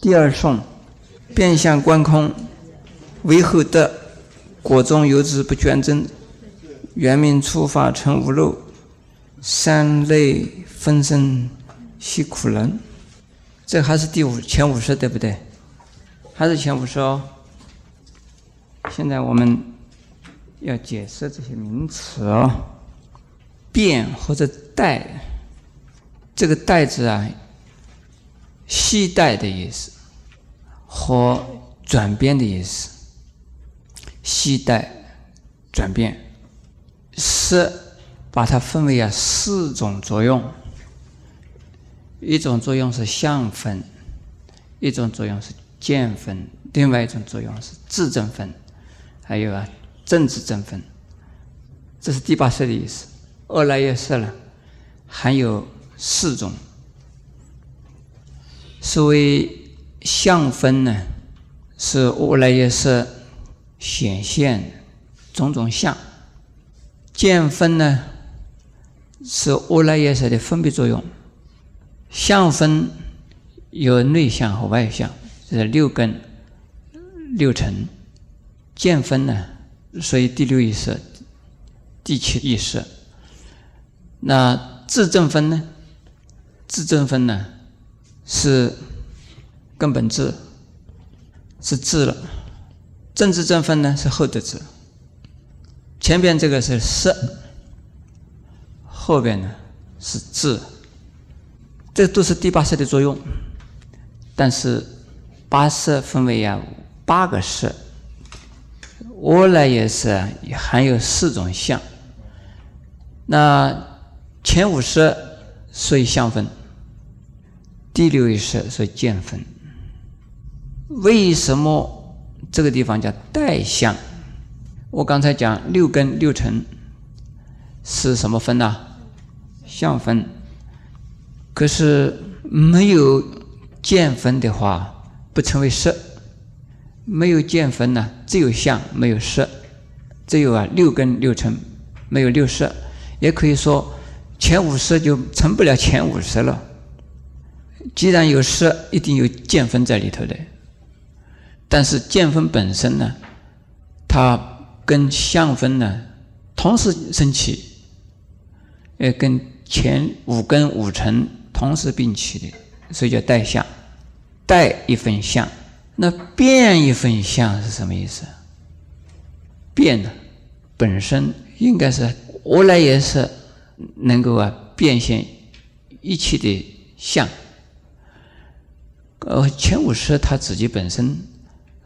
第二颂，变相观空，为后得，果中有之不捐真，原名初发成无漏，三类分身系苦人。这还是第五前五十对不对？还是前五十哦。现在我们要解释这些名词哦，变或者代，这个代字啊。系带的意思和转变的意思，系带转变是把它分为啊四种作用，一种作用是相分，一种作用是见分，另外一种作用是自证分，还有啊政治正分，这是第八色的意思。二来也色了，还有四种。所谓相分呢，是无来也是显现种种相；见分呢，是无来也是的分别作用。相分有内相和外相，这是六根、六尘；见分呢，所以第六意识、第七意识。那自证分呢？自证分呢？是根本智，是智了。政治正分呢是后得智。前边这个是色，后边呢是智，这都是第八色的作用。但是八色分为啊八个色，我来也是含有四种相。那前五色所以相分。第六意识是见分，为什么这个地方叫代相？我刚才讲六根六尘是什么分呢？相分。可是没有见分的话，不成为色。没有见分呢，只有相，没有色。只有啊六根六尘，没有六色。也可以说前五色就成不了前五色了。既然有色，一定有见分在里头的。但是见分本身呢，它跟相分呢同时升起，呃，跟前五根五尘同时并起的，所以叫带相。带一分相，那变一分相是什么意思？变呢，本身应该是我来也是能够啊变现一切的相。呃，前五识它自己本身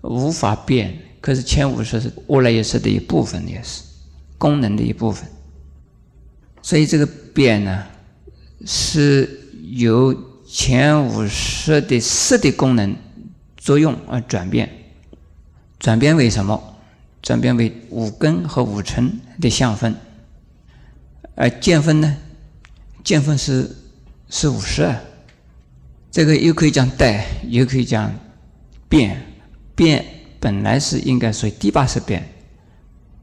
无法变，可是前五识是无来也是的一部分，也是功能的一部分。所以这个变呢，是由前五识的色的功能作用而转变，转变为什么？转变为五根和五尘的相分。而见分呢？见分是是五识。这个又可以讲带，又可以讲变。变本来是应该属于第八识变，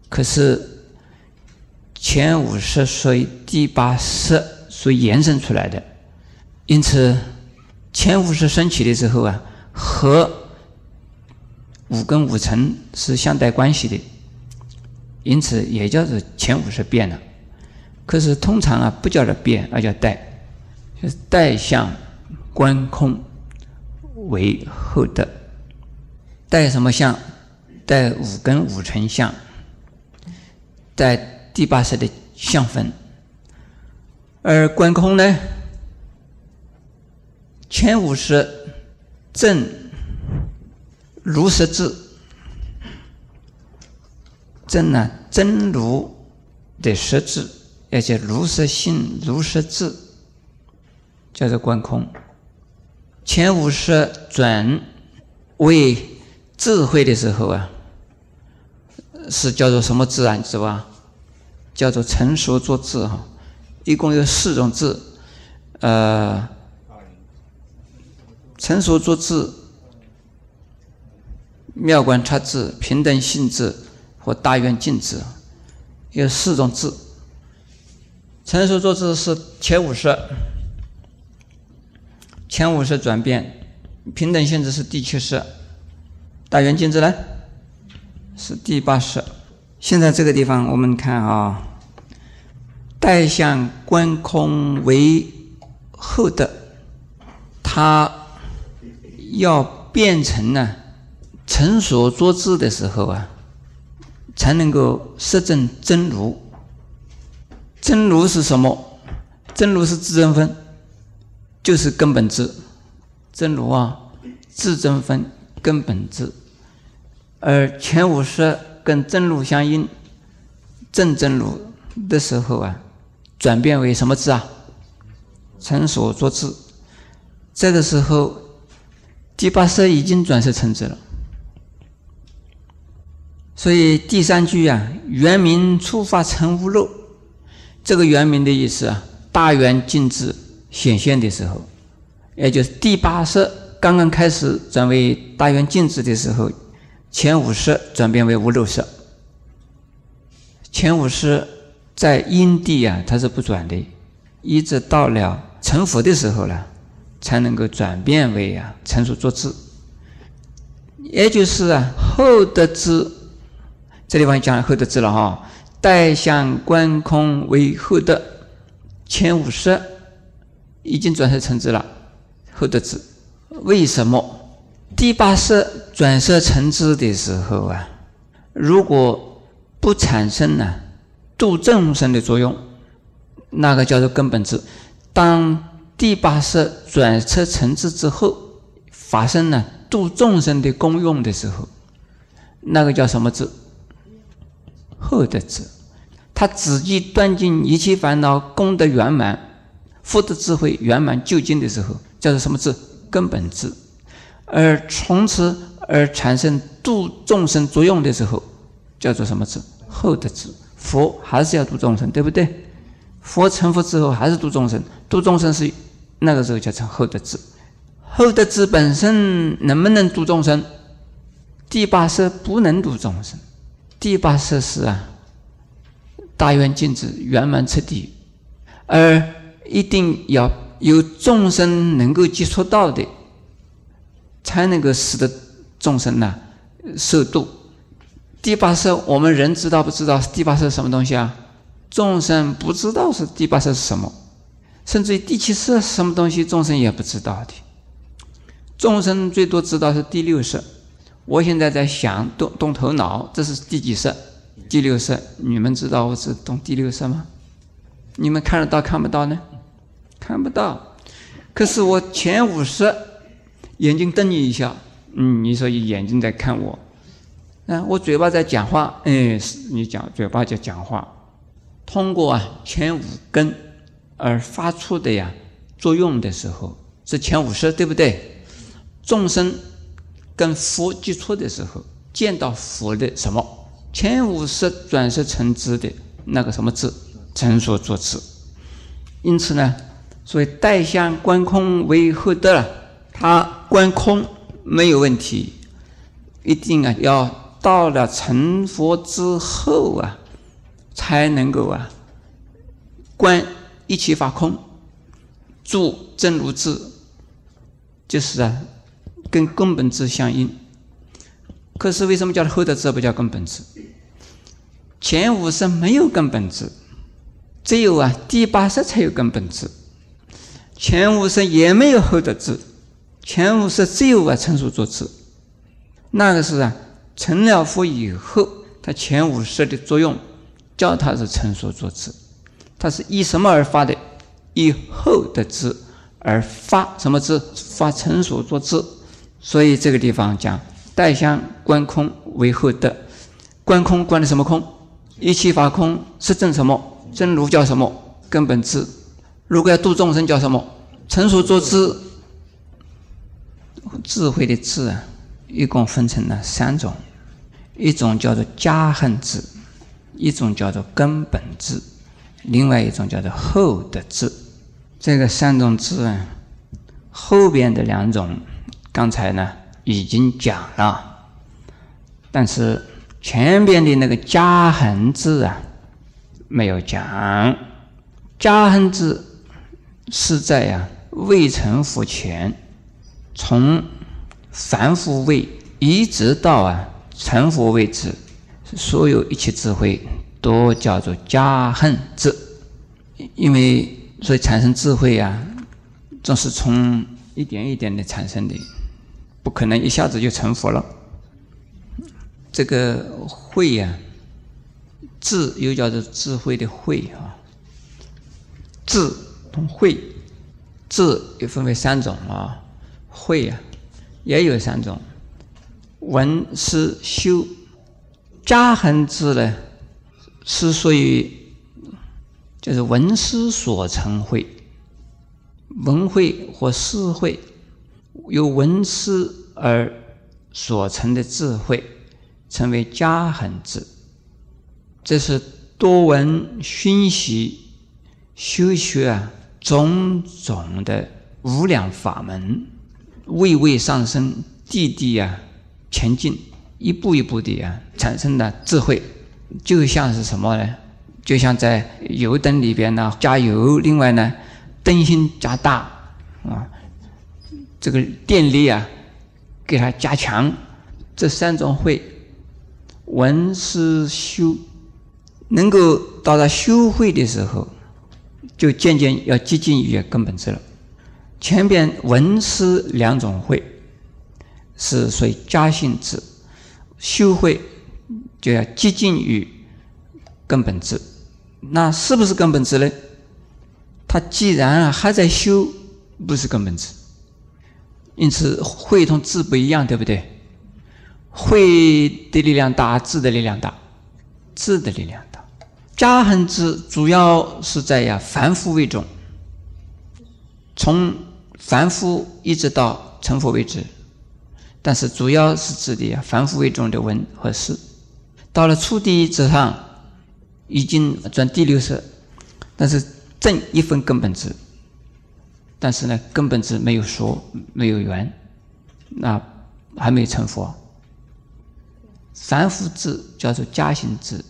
可是前五识属于第八识所延伸出来的，因此前五识升起的时候啊，和五根五尘是相带关系的，因此也叫做前五识变了。可是通常啊，不叫它变，而叫带，就是带相。观空为后德，带什么相？带五根五尘相，带第八识的相分。而观空呢？前五识正如实智，正呢真如的实质，而且如实性、如实智，叫做观空。前五十转为智慧的时候啊，是叫做什么智啊？知道吧？叫做成熟作智哈。一共有四种智，呃，成熟作智、妙观察智、平等性智和大愿境智，有四种智。成熟作智是前五十。前五识转变，平等性质是第七式，大圆镜子呢是第八式。现在这个地方我们看啊，带相观空为后的，它要变成呢成所作智的时候啊，才能够实证真如。真如是什么？真如是自真分，就是根本智。真如啊，自真分根本智，而前五识跟真如相应，正真如的时候啊，转变为什么智啊？成所作智。这个时候，第八识已经转世成智了。所以第三句啊，圆明初发成无漏。这个圆明的意思啊，大圆净智显现的时候。也就是第八识刚刚开始转为大圆镜智的时候，前五识转变为无漏识。前五识在因地啊，它是不转的，一直到了成佛的时候呢，才能够转变为啊成熟作智。也就是啊后得智，这地方讲后得智了哈，代相观空为后得，前五识已经转世成智了。后得智，为什么第八识转色成智的时候啊，如果不产生呢度众生的作用，那个叫做根本智。当第八识转色成智之后，发生了度众生的功用的时候，那个叫什么智？后得智。他自己断尽一切烦恼，功德圆满，福德智慧圆满究竟的时候。叫做什么字？根本智，而从此而产生度众生作用的时候，叫做什么字？后的智。佛还是要度众生，对不对？佛成佛之后还是度众生，度众生是那个时候叫成后的智。后的智本身能不能度众生？第八识不能度众生，第八识是啊，大圆镜子圆满彻底，而一定要。有众生能够接触到的，才能够使得众生呢受度。第八识我们人知道不知道？第八识是什么东西啊？众生不知道是第八识是什么，甚至于第七识是什么东西，众生也不知道的。众生最多知道是第六识。我现在在想动动头脑，这是第几识？第六识。你们知道我是动第六识吗？你们看得到看不到呢？看不到，可是我前五十眼睛瞪你一下，嗯，你说眼睛在看我，啊，我嘴巴在讲话，哎，你讲嘴巴在讲话，通过啊前五根而发出的呀作用的时候是前五十，对不对？众生跟佛接触的时候，见到佛的什么前五十转世成智的那个什么智，成所作智，因此呢。所以，带相观空为后得了，他观空没有问题，一定啊要到了成佛之后啊，才能够啊观一切法空，住真如智，就是啊跟根本智相应。可是为什么叫后得智不叫根本智？前五识没有根本智，只有啊第八识才有根本智。前五识也没有后得智，前五识只有啊成熟作智，那个是啊成了佛以后，他前五识的作用叫他是成熟作智，他是以什么而发的？以后得智而发什么智？发成熟作智。所以这个地方讲带相观空为后得，观空观的什么空？一切法空是正什么？真如叫什么？根本智。如果要度众生，叫什么？成熟作智，智慧的智啊，一共分成了三种：一种叫做加恨智，一种叫做根本智，另外一种叫做后的智。这个三种智啊，后边的两种刚才呢已经讲了，但是前边的那个加恨智啊没有讲。加恨智。是在呀未成佛前，从凡夫位一直到啊成佛为止，所有一切智慧都叫做加恨智，因为所以产生智慧啊，总是从一点一点的产生的，不可能一下子就成佛了。这个慧呀，智又叫做智慧的慧啊，智慧，智又分为三种啊，慧呀也有三种，闻思修，家行智呢是属于就是闻思所成慧，闻慧或思慧，由闻思而所成的智慧。称为家恒智，这是多闻熏习修学啊种种的无量法门，位位上升，地地啊前进，一步一步的啊产生的智慧，就像是什么呢？就像在油灯里边呢加油，另外呢灯芯加大啊，这个电力啊给它加强，这三种会。闻思修，能够到达修会的时候，就渐渐要接近于根本智了。前边文思两种会是属于加性智，修会就要接近于根本智。那是不是根本智呢？他既然还在修，不是根本智。因此，会同智不一样，对不对？慧的力量大，智的力量大，智的力量。家恒智主要是在呀凡夫为重，从凡夫一直到成佛为止，但是主要是指的呀凡夫为重的文和事。到了初地之上，已经转第六识，但是正一分根本智，但是呢根本智没有说，没有缘，那还没有成佛。凡夫智叫做家行智，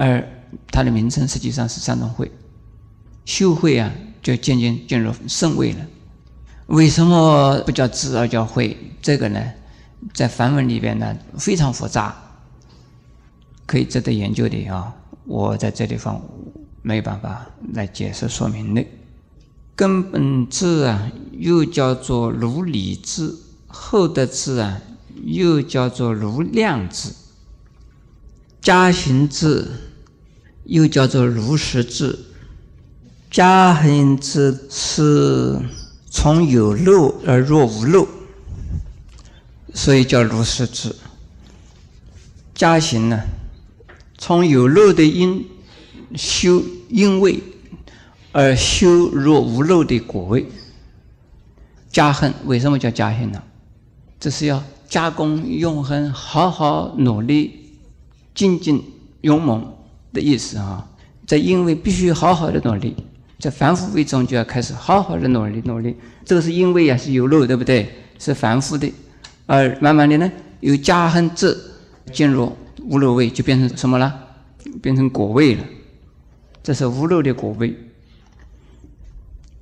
而它的名称实际上是三种会。修会啊，就渐渐进入圣位了。为什么不叫智而叫会？这个呢，在梵文里边呢非常复杂，可以值得研究的啊。我在这地方没有办法来解释说明的。根本智啊，又叫做如理智，后得智啊。又叫做如量智，加行智又叫做如实智。加行智是从有漏而若无漏，所以叫如实智。加行呢，从有漏的因修因位，而修若无漏的果位。加恨为什么叫加行呢？这是要。加工永恒，好好努力，精进勇猛的意思啊！在因为必须好好的努力，在凡夫为中就要开始好好的努力努力。这个是因为啊是有漏，对不对？是凡夫的，而慢慢的呢，有加和智进入无漏位，就变成什么了？变成果位了。这是无漏的果位，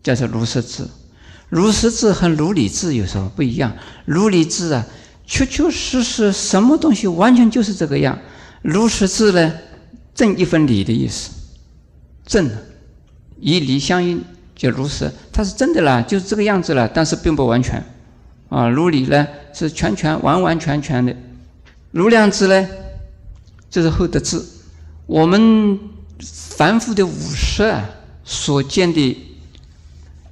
叫做如实智。如实智和如理智有什么不一样？如理智啊。确确实实，什么东西完全就是这个样。如实智呢，正一分理的意思。正，以理相应，就如实，它是真的啦，就是这个样子了，但是并不完全。啊，如理呢是全全完完全全的。如量知呢，这是后得智。我们凡夫的五识啊，所见的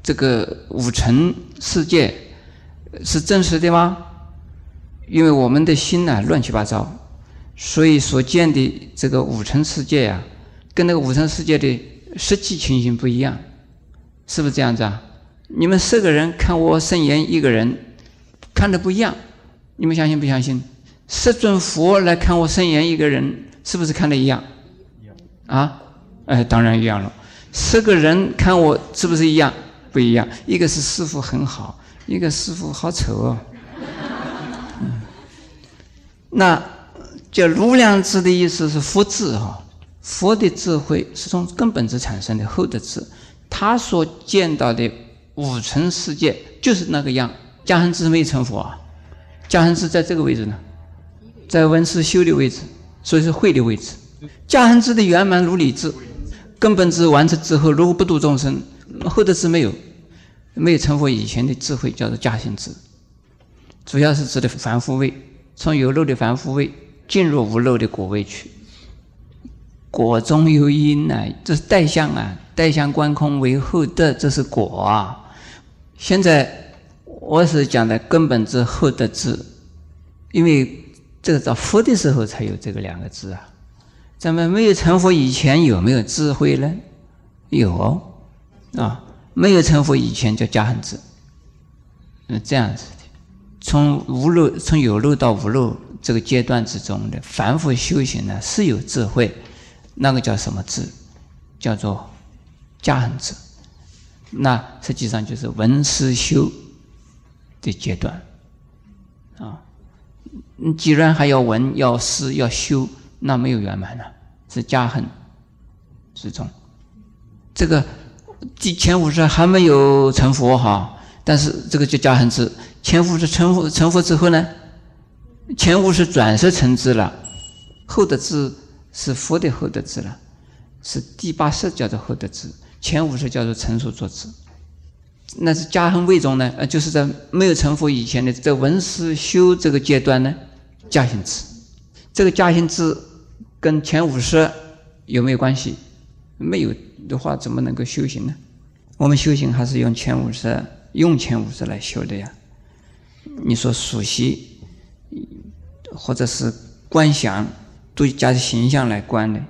这个五尘世界，是真实的吗？因为我们的心呢乱七八糟，所以所见的这个五尘世界呀，跟那个五尘世界的实际情形不一样，是不是这样子啊？你们四个人看我圣言一个人，看的不一样，你们相信不相信？十尊佛来看我圣言一个人，是不是看的一样？啊？哎，当然一样了。十个人看我是不是一样？不一样。一个是师傅很好，一个师傅好丑哦。那叫如量智的意思是佛智哈，佛的智慧是从根本智产生的后的智，他所见到的五尘世界就是那个样。加行智没成佛啊，加行智在这个位置呢，在文思修的位置，所以是会的位置。加行智的圆满如理智，根本智完成之后，如果不度众生，后的智没有，没有成佛以前的智慧，叫做加行智。主要是指的凡夫位，从有漏的凡夫位进入无漏的果位去。果中有因啊，这是代相啊，代相观空为后德，这是果啊。现在我是讲的根本之后的智，因为这个到佛的时候才有这个两个字啊。咱们没有成佛以前有没有智慧呢？有啊，没有成佛以前叫加行智，嗯，这样子的。从无漏从有漏到无漏这个阶段之中的凡复修行呢，是有智慧，那个叫什么智？叫做加行智。那实际上就是闻思修的阶段啊。你既然还要闻、要思、要修，那没有圆满了，是加行之中。这个第前五十还没有成佛哈，但是这个就加行智。前五十成佛，成佛之后呢，前五是转世成智了，后的智是佛的后的智了，是第八识叫做后的智。前五是叫做成熟作智，那是加行位中呢，呃，就是在没有成佛以前的在闻思修这个阶段呢，加行智。这个加行智跟前五识有没有关系？没有的话，怎么能够修行呢？我们修行还是用前五识，用前五识来修的呀。你说熟悉，或者是观想，都加形象来观的，